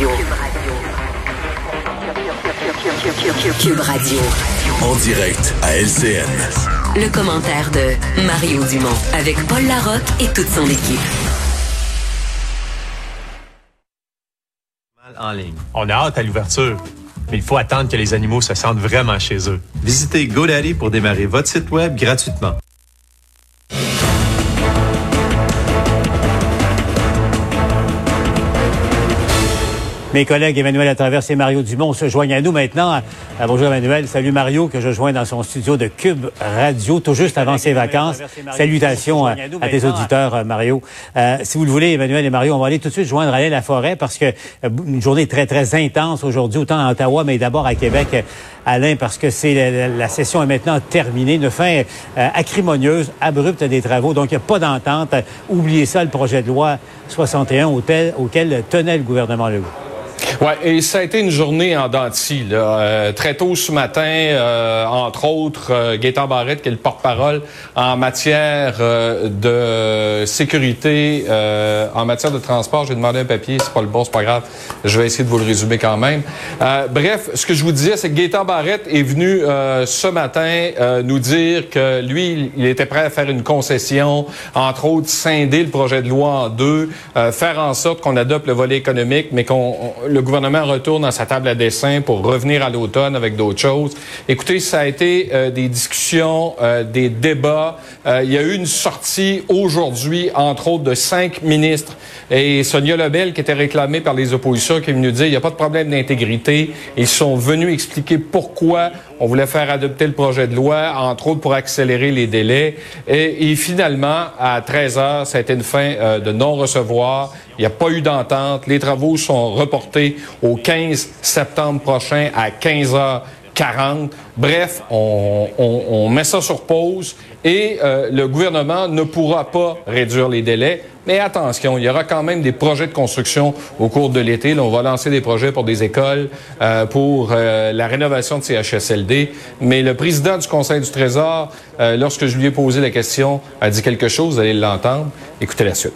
Radio. Cube Radio. En direct à LCN. Le commentaire de Mario Dumont avec Paul Larocque et toute son équipe. En ligne. On a hâte à l'ouverture, mais il faut attendre que les animaux se sentent vraiment chez eux. Visitez GoDaddy pour démarrer votre site web gratuitement. Mes collègues Emmanuel Latraverse et Mario Dumont se joignent à nous maintenant. Euh, bonjour Emmanuel, salut Mario que je joins dans son studio de Cube Radio tout juste avant ses vacances. Salutations à, tes auditeurs euh, Mario. Euh, si vous le voulez Emmanuel et Mario, on va aller tout de suite joindre Alain Laforêt parce que une journée très très intense aujourd'hui autant à Ottawa mais d'abord à Québec. Alain parce que c'est la, session est maintenant terminée, une fin acrimonieuse, abrupte des travaux donc il n'y a pas d'entente. Oubliez ça le projet de loi 61 auquel, auquel tenait le gouvernement Legault. Ouais, et ça a été une journée en dentille. Là. Euh, très tôt ce matin, euh, entre autres, euh, Gaétan Barrette, qui est le porte-parole en matière euh, de sécurité, en matière de transport. J'ai demandé un papier, c'est pas le bon, c'est pas grave. Je vais essayer de vous le résumer quand même. bref, ce que je vous disais, c'est que Gaétan Barrette est venu ce matin nous dire que lui, il était prêt à faire une concession, entre autres, scinder le projet de loi en deux, faire en sorte qu'on adopte le volet économique, mais qu'on le gouvernement retourne à sa table à dessin pour revenir à l'automne avec d'autres choses. Écoutez, ça a été euh, des discussions, euh, des débats. Euh, il y a eu une sortie aujourd'hui, entre autres, de cinq ministres. Et Sonia Lebel, qui était réclamée par les oppositions, qui est venue dire il n'y a pas de problème d'intégrité. Ils sont venus expliquer pourquoi on voulait faire adopter le projet de loi, entre autres pour accélérer les délais. Et, finalement, à 13 heures, ça a une fin de non-recevoir. Il n'y a pas eu d'entente. Les travaux sont reportés au 15 septembre prochain à 15h40. Bref, on, met ça sur pause et euh, le gouvernement ne pourra pas réduire les délais. Mais attention, il y aura quand même des projets de construction au cours de l'été. on va lancer des projets pour des écoles, euh, pour euh, la rénovation de CHSLD. Mais le président du Conseil du Trésor, lorsque je lui ai posé la question, a dit quelque chose. Vous allez l'entendre. Écoutez la suite.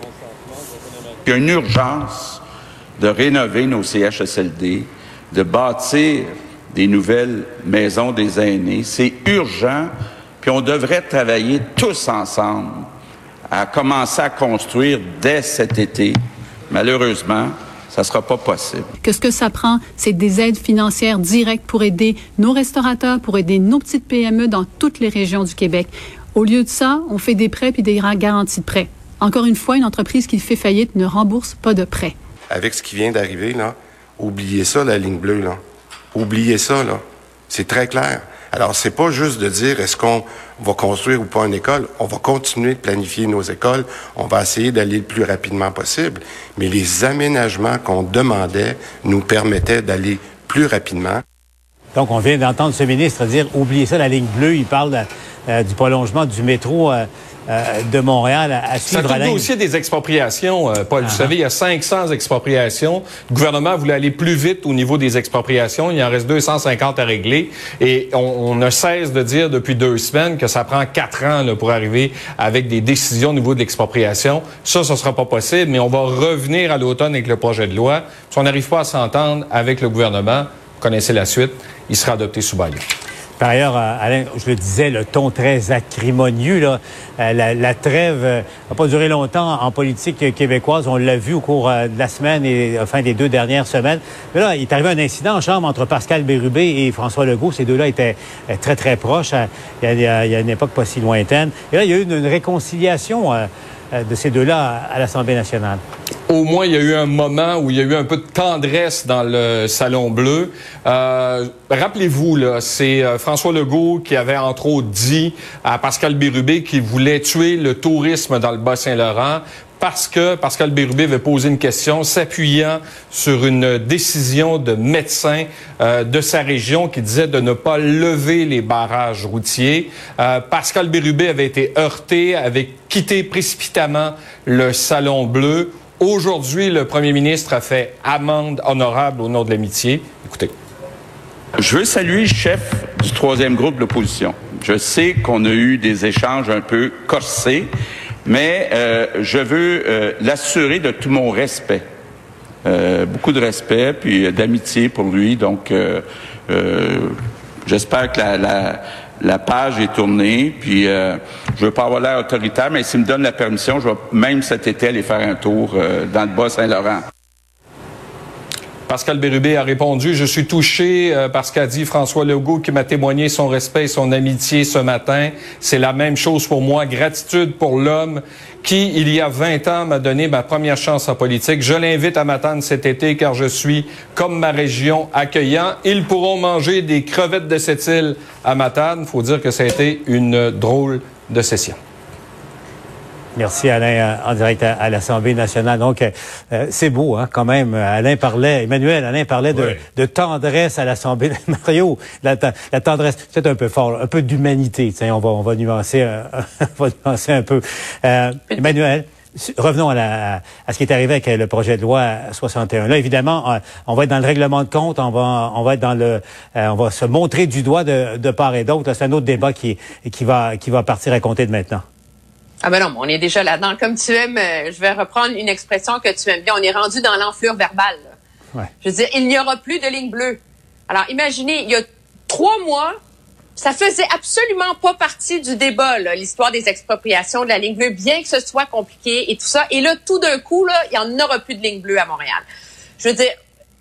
Il y a une urgence de rénover nos CHSLD, de bâtir des nouvelles maisons des aînés. C'est urgent, puis on devrait travailler tous ensemble à commencer à construire dès cet été. Malheureusement, ça ne sera pas possible. Que ce que ça prend, c'est des aides financières directes pour aider nos restaurateurs, pour aider nos petites PME dans toutes les régions du Québec. Au lieu de ça, on fait des prêts puis des garanties de prêts. Encore une fois, une entreprise qui fait faillite ne rembourse pas de prêt. Avec ce qui vient d'arriver, là, oubliez ça, la ligne bleue, là. Oubliez ça, là. C'est très clair. Alors, c'est pas juste de dire est-ce qu'on va construire ou pas une école. On va continuer de planifier nos écoles. On va essayer d'aller le plus rapidement possible. Mais les aménagements qu'on demandait nous permettaient d'aller plus rapidement. Donc, on vient d'entendre ce ministre dire oubliez ça, la ligne bleue. Il parle euh, du prolongement du métro. Euh, euh, de Montréal à, suivre. Ça touche aussi des expropriations, euh, Paul. Vous ah. savez, il y a 500 expropriations. Le gouvernement voulait aller plus vite au niveau des expropriations. Il en reste 250 à régler. Et on, ne cesse de dire depuis deux semaines que ça prend quatre ans là, pour arriver avec des décisions au niveau de l'expropriation. Ça, ce sera pas possible, mais on va revenir à l'automne avec le projet de loi. Si on n'arrive pas à s'entendre avec le gouvernement, vous connaissez la suite, il sera adopté sous bail. Par ailleurs, euh, Alain, je le disais, le ton très acrimonieux, là, euh, la, trêve n'a euh, pas duré longtemps en politique québécoise. On l'a vu au cours de la semaine et enfin des deux dernières semaines. Mais là, il est arrivé un incident en chambre entre Pascal Bérubé et François Legault. Ces deux-là étaient très, très proches. Il y, a, une époque pas si lointaine. Et là, il y a eu une, réconciliation de ces deux-là à l'Assemblée nationale au moins, il y a eu un moment où il y a eu un peu de tendresse dans le Salon Bleu. Euh, rappelez-vous, c'est euh, François Legault qui avait entre autres dit à Pascal Bérubé qu'il voulait tuer le tourisme dans le Bas-Saint-Laurent parce que Pascal Bérubé avait posé une question s'appuyant sur une décision de médecin euh, de sa région qui disait de ne pas lever les barrages routiers. Pascal Bérubé avait été heurté, avait quitté précipitamment le Salon Bleu Aujourd'hui, le premier ministre a fait amende honorable au nom de l'amitié. Écoutez. Je veux saluer le chef du troisième groupe de l'opposition. Je sais qu'on a eu des échanges un peu corsés, mais euh, je veux euh, l'assurer de tout mon respect. euh, beaucoup de respect puis d'amitié pour lui. Donc, j'espère que la, la, page est tournée. Puis, je veux pas avoir l'air autoritaire, mais s'il me donne la permission, je vais même cet été aller faire un tour dans le Bas-Saint-Laurent. Pascal Bérubé a répondu, je suis touché euh, parce qu'a dit François Legault qui m'a témoigné son respect et son amitié ce matin. C'est la même chose pour moi. Gratitude pour l'homme qui, il y a 20 ans, m'a donné ma première chance en politique. Je l'invite à m'attendre cet été car je suis, comme ma région, accueillant. Ils pourront manger des crevettes de cette île à Matane. Faut dire que ça a été une drôle de session. Merci Alain, euh, en direct à, l'Assemblée nationale. Donc, euh, euh, c'est beau, hein, quand même. Alain parlait, Emmanuel, Alain parlait de, tendresse à l'Assemblée. Mario, la, tendresse, c'est un peu fort, un peu d'humanité. On va, on va nuancer, on va nuancer un peu. Emmanuel. Revenons à, à, ce qui est arrivé avec le projet de loi 61. Là, évidemment, on va être dans le règlement de compte, on va, on va être dans le, on va se montrer du doigt de, de part et d'autre. C'est un autre débat qui, qui va, qui va partir à compter de maintenant. Ah ben non, on est déjà là-dedans. Comme tu aimes, euh, je vais reprendre une expression que tu aimes bien, on est rendu dans l'enflure verbale. Ouais. Je veux dire, il n'y aura plus de ligne bleue. Alors imaginez, il y a trois mois, ça faisait absolument pas partie du débat, l'histoire des expropriations de la ligne bleue, bien que ce soit compliqué et tout ça. Et là, tout d'un coup, là, il n'y en aura plus de ligne bleue à Montréal. Je veux dire,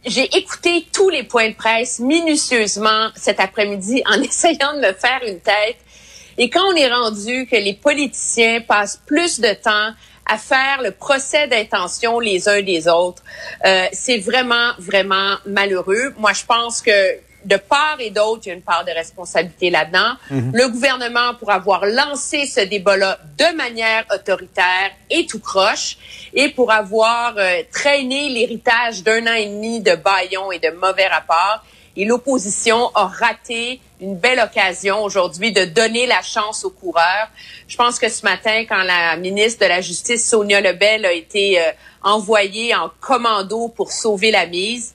j'ai écouté tous les points de presse minutieusement cet après-midi en essayant de me faire une tête. Et quand on est rendu que les politiciens passent plus de temps à faire le procès d'intention les uns des autres, euh, c'est vraiment, vraiment malheureux. Moi, je pense que de part et d'autre, il y a une part de responsabilité là-dedans. Mhm. Le gouvernement, pour avoir lancé ce débat-là de manière autoritaire et tout croche, et pour avoir euh, traîné l'héritage d'un an et demi de baillons et de mauvais rapports, et l'opposition a raté une belle occasion aujourd'hui de donner la chance aux coureurs. Je pense que ce matin, quand la ministre de la Justice, Sonia Lebel, a été euh, envoyée en commando pour sauver la mise,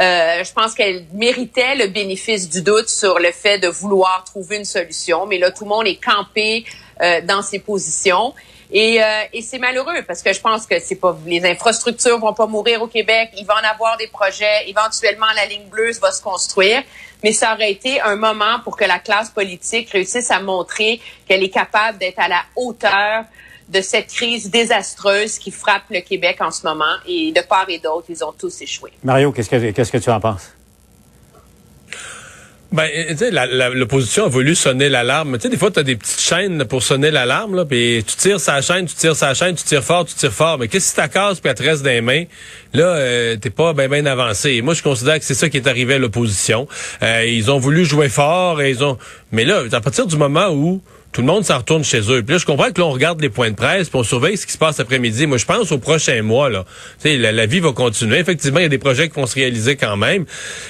euh, je pense qu'elle méritait le bénéfice du doute sur le fait de vouloir trouver une solution. Mais là, tout le monde est campé euh, dans ses positions. Et, euh, et c'est malheureux parce que je pense que c'est pas les infrastructures vont pas mourir au Québec. Il va en avoir des projets. Éventuellement, la ligne bleue va se construire. Mais ça aurait été un moment pour que la classe politique réussisse à montrer qu'elle est capable d'être à la hauteur de cette crise désastreuse qui frappe le Québec en ce moment. Et de part et d'autre, ils ont tous échoué. Mario, qu'est-ce que, qu'est-ce que tu en penses? Ben, tu sais, l'opposition a voulu sonner l'alarme. Tu sais, des fois, tu as des petites chaînes pour sonner l'alarme, là, puis tu tires sa chaîne, tu tires sa chaîne, tu tires fort, tu tires fort. Mais qu'est-ce que ta casse puis elle te reste dans les mains? Là, euh, t'es pas bien ben avancé. moi, je considère que c'est ça qui est arrivé à l'opposition. Euh, ils ont voulu jouer fort et ils ont... Mais là, à partir du moment où tout le monde s'en retourne chez eux. Puis là, je comprends que là, on regarde les points de presse, puis on surveille ce qui se passe après-midi. Moi, je pense aux prochains mois, là. La, vie va continuer. Effectivement, il y a des projets qui vont se réaliser quand même.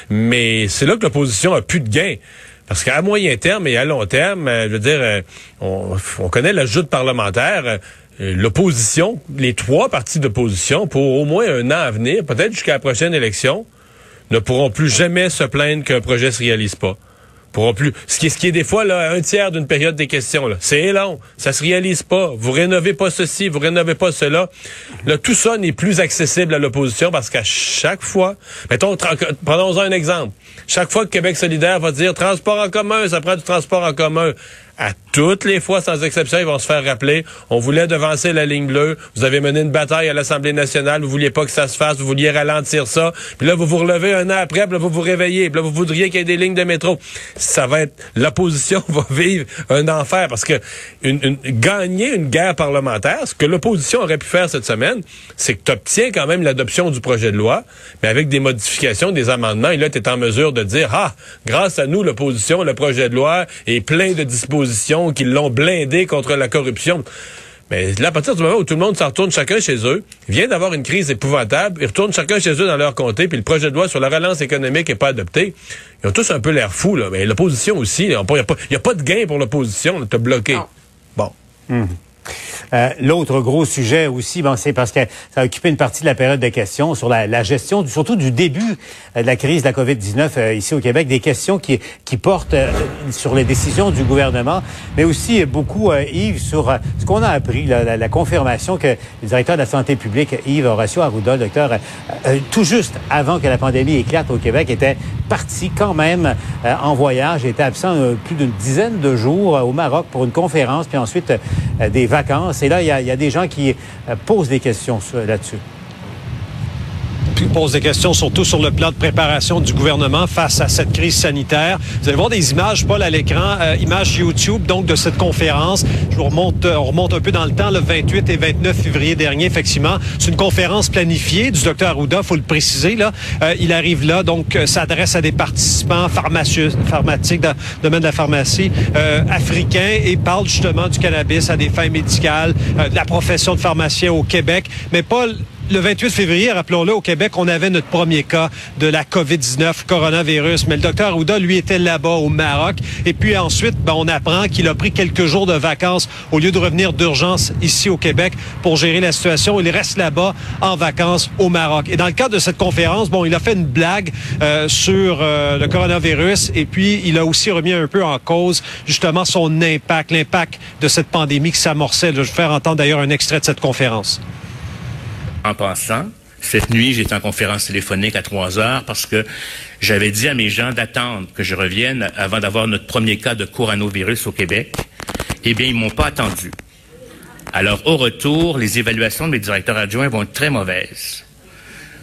Mais c'est là que l'opposition a plus de gains. Parce qu'à moyen terme et à long terme, euh, je veux dire, euh, on, on connaît l'ajout parlementaire. Euh, l'opposition, les trois partis d'opposition, pour au moins un an à venir, peut-être jusqu'à la prochaine élection, ne pourront plus jamais se plaindre qu'un projet se réalise pas pourront plus. Ce qui, est, ce qui est des fois là, un tiers d'une période des questions. C'est long, ça se réalise pas. Vous rénovez pas ceci, vous rénovez pas cela. Là, tout ça n'est plus accessible à l'opposition parce qu'à chaque fois, mettons, prenons un exemple. Chaque fois que Québec solidaire va dire transport en commun, ça prend du transport en commun à toutes les fois, sans exception, ils vont se faire rappeler. On voulait devancer la ligne bleue. Vous avez mené une bataille à l'Assemblée nationale. Vous vouliez pas que ça se fasse. Vous vouliez ralentir ça. Puis là, vous vous relevez un an après. Puis là, vous vous réveillez. Puis là, vous voudriez qu'il y ait des lignes de métro. Ça va être... L'opposition va vivre un enfer parce que une, gagner une guerre parlementaire, ce que l'opposition aurait pu faire cette semaine, c'est que tu obtiens quand même l'adoption du projet de loi, mais avec des modifications, des amendements. Et là, tu es en mesure de dire, ah, grâce à nous, l'opposition, le projet de loi est plein de dispositions qui l'ont blindé contre la corruption. Mais là, à partir du moment où tout le monde s'en retourne chacun chez eux, vient d'avoir une crise épouvantable, ils retournent chacun chez eux dans leur comté, puis le projet de loi sur la relance économique n'est pas adopté. Ils ont tous un peu l'air fous, là. Mais l'opposition aussi, il n'y a, pas de gain pour l'opposition, te bloqué. Bon. Hum. Euh, l'autre gros sujet aussi, bon, c'est parce que ça a occupé une partie de la période de questions sur la, gestion, surtout du début euh, de la crise de la COVID-19 euh, ici au Québec, des questions qui, qui portent sur les décisions du gouvernement, mais aussi beaucoup, Yves, sur ce qu'on a appris, la, confirmation que le directeur de la santé publique, Yves Horacio Arruda, docteur, tout juste avant que la pandémie éclate au Québec, était parti quand même en voyage, était absent plus d'une dizaine de jours au Maroc pour une conférence, puis ensuite des vacances. Et là, il y a, des gens qui euh, posent des questions là-dessus pose des questions surtout sur le plan de préparation du gouvernement face à cette crise sanitaire. Vous allez voir des images, Paul, à l'écran, euh, images YouTube, donc, de cette conférence. Je vous remonte, euh, on remonte un peu dans le temps, le 28 et 29 février dernier, effectivement. C'est une conférence planifiée du docteur Arruda, faut le préciser, là. Euh, il arrive là, donc, s'adresse à des participants pharmaceutiques, dans le domaine de la pharmacie, africains, et parle justement du cannabis à des fins médicales, de la profession de pharmacien au Québec. Mais Paul, le 28 février, rappelons-le, au Québec, on avait notre premier cas de la COVID-19, coronavirus. Mais le docteur Ouda, lui, était là-bas au Maroc. Et puis ensuite, ben, on apprend qu'il a pris quelques jours de vacances au lieu de revenir d'urgence ici au Québec pour gérer la situation. Il reste là-bas en vacances au Maroc. Et dans le cadre de cette conférence, bon, il a fait une blague euh, sur euh, le coronavirus et puis il a aussi remis un peu en cause justement son impact, l'impact de cette pandémie qui s'amorçait. Je vais faire entendre d'ailleurs un extrait de cette conférence. En passant, cette nuit, j'étais en conférence téléphonique à 3 heures parce que j'avais dit à mes gens d'attendre que je revienne avant d'avoir notre premier cas de coronavirus au Québec. Eh bien, ils m'ont pas attendu. Alors, au retour, les évaluations de mes directeurs adjoints vont être très mauvaises.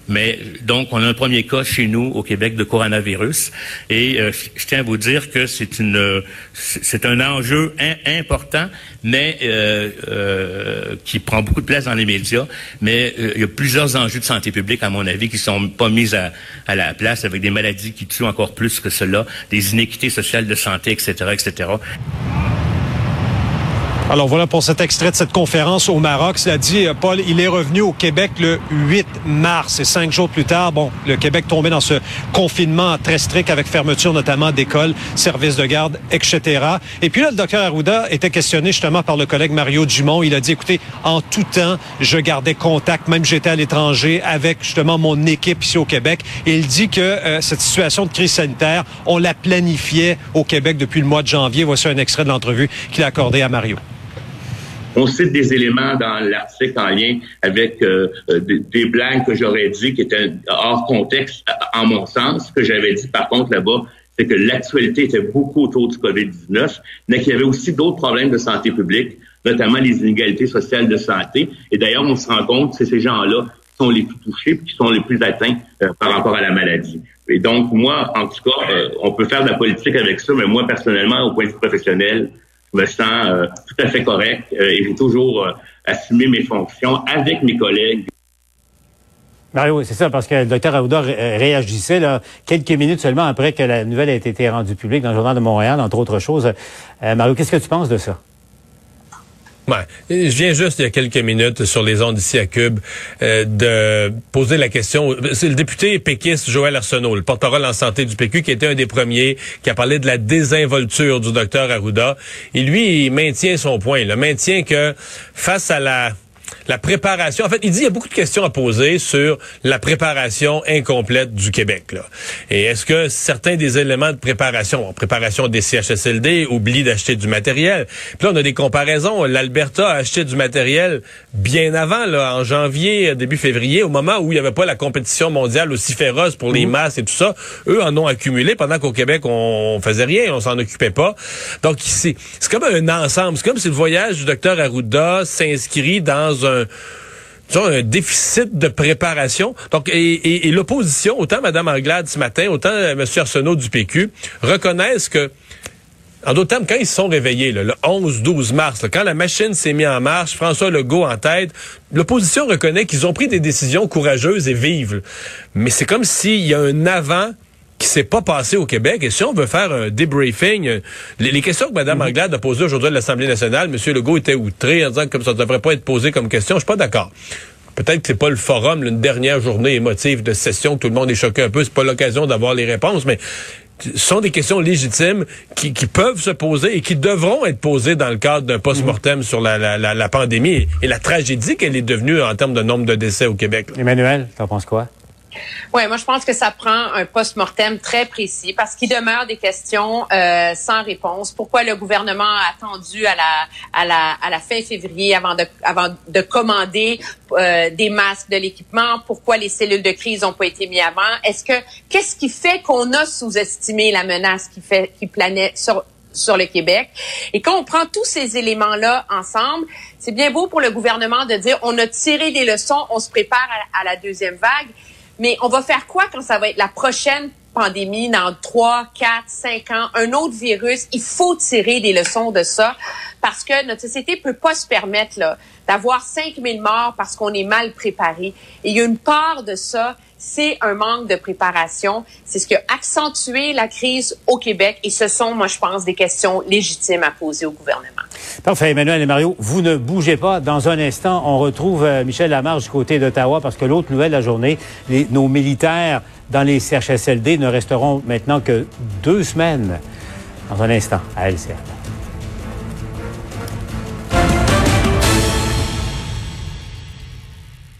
Mais donc, on a un premier cas chez nous au Québec de coronavirus, et euh, je tiens à vous dire que c'est une, c'est un enjeu important, mais euh, euh, qui prend beaucoup de place dans les médias. Mais il y a plusieurs enjeux de santé publique, à mon avis, qui sont pas mis à, à la place, avec des maladies qui tuent encore plus que cela, des inéquités sociales de santé, etc., etc. Alors voilà pour cet extrait de cette conférence au Maroc. Cela dit, euh, Paul, il est revenu au Québec le 8 mars et cinq jours plus tard, bon, le Québec tombait dans ce confinement très strict avec fermeture notamment d'écoles, services de garde, etc. Et puis là, le docteur Arruda était questionné justement par le collègue Mario Dumont. Il a dit, écoutez, en tout temps, je gardais contact, même j'étais à l'étranger, avec justement mon équipe ici au Québec. Et il dit que euh, cette situation de crise sanitaire, on la planifiait au Québec depuis le mois de janvier. Voici un extrait de l'entrevue qu'il a accordé à Mario. On cite des éléments dans l'article en lien avec euh, euh, des, blagues que j'aurais dit qui étaient hors contexte, en mon sens. Ce que j'avais dit, par contre, là-bas, c'est que l'actualité était beaucoup autour du COVID-19, mais qu'il y avait aussi d'autres problèmes de santé publique, notamment les inégalités sociales de santé. Et d'ailleurs, on se rend compte que c'est ces gens-là qui sont les plus touchés qui sont les plus atteints euh, par rapport à la maladie. Et donc, moi, en tout cas, on peut faire de la politique avec ça, mais moi, personnellement, au point de vue professionnel, je me sens euh, tout à fait correct euh, et j'ai toujours euh, assumé mes fonctions avec mes collègues. Mario, c'est ça, parce que le docteur Aouda réagissait là, quelques minutes seulement après que la nouvelle ait été rendue publique dans le Journal de Montréal, entre autres choses. Mario, qu'est-ce que tu penses de ça? Je viens juste il y a quelques minutes sur les ondes ici à Cube euh, de poser la question. C'est le député péquiste Joël Arsenault, le porte-parole en santé du PQ, qui était un des premiers qui a parlé de la désinvolture du docteur Arruda. Et lui, il maintient son point. Il maintient que face à la la préparation. En fait, il dit qu'il y a beaucoup de questions à poser sur la préparation incomplète du Québec. Là. Et est-ce que certains des éléments de préparation, préparation des CHSLD, oublient d'acheter du matériel? Puis là, on a des comparaisons. L'Alberta a acheté du matériel bien avant, là, en janvier, début février, au moment où il n'y avait pas la compétition mondiale aussi féroce pour les mhm. masses et tout ça. Eux en ont accumulé pendant qu'au Québec, on faisait rien, on s'en occupait pas. Donc, c'est comme un ensemble. C'est comme si le voyage du docteur Arruda s'inscrit dans un un déficit de préparation. Donc, et, l'opposition, autant Mme Anglade ce matin, autant euh, M. Arsenault du PQ, reconnaissent que en d'autres termes, quand ils sont réveillés, le 11-12 mars, quand la machine s'est mise en marche, François Legault en tête, l'opposition reconnaît qu'ils ont pris des décisions courageuses et vives. Mais c'est comme s'il y a un avant qui s'est pas passé au Québec. Et si on veut faire un debriefing, euh, les, questions que Mme mhm. Anglade a posées aujourd'hui à l'Assemblée nationale, M. Legault était outré en disant que ça ne devrait pas être posé comme question. Je suis pas d'accord. Peut-être que c'est pas le forum, une dernière journée émotive de session, tout le monde est choqué un peu, c'est pas l'occasion d'avoir les réponses, mais sont des questions légitimes qui, qui, peuvent se poser et qui devront être posées dans le cadre d'un post-mortem sur la, la, la, pandémie et la tragédie qu'elle est devenue en termes de nombre de décès au Québec. Emmanuel, t'en penses quoi? Oui, moi je pense que ça prend un post-mortem très précis parce qu'il demeure des questions euh, sans réponse. Pourquoi le gouvernement a attendu à la à la à la fin février avant de avant de commander euh, des masques, de l'équipement? Pourquoi les cellules de crise n'ont pas été mises avant? Est-ce que qu'est-ce qui fait qu'on a sous-estimé la menace qui fait qui planait sur sur le Québec? Et quand on prend tous ces éléments-là ensemble, c'est bien beau pour le gouvernement de dire on a tiré des leçons, on se prépare à la deuxième vague. Mais on va faire quoi quand ça va être la prochaine pandémie dans 3, 4, 5 ans, un autre virus? Il faut tirer des leçons de ça parce que notre société peut pas se permettre là, d'avoir 5000 morts parce qu'on est mal préparé. Et il y a une part de ça c'est un manque de préparation. C'est ce qui a accentué la crise au Québec et ce sont, moi, je pense, des questions légitimes à poser au gouvernement. Parfait, Emmanuel et Mario, vous ne bougez pas. Dans un instant, on retrouve euh, Michel Lamarche du côté d'Ottawa parce que l'autre nouvelle de la journée, nos militaires dans les CHSLD ne resteront maintenant que deux semaines. Dans un instant, à LCR.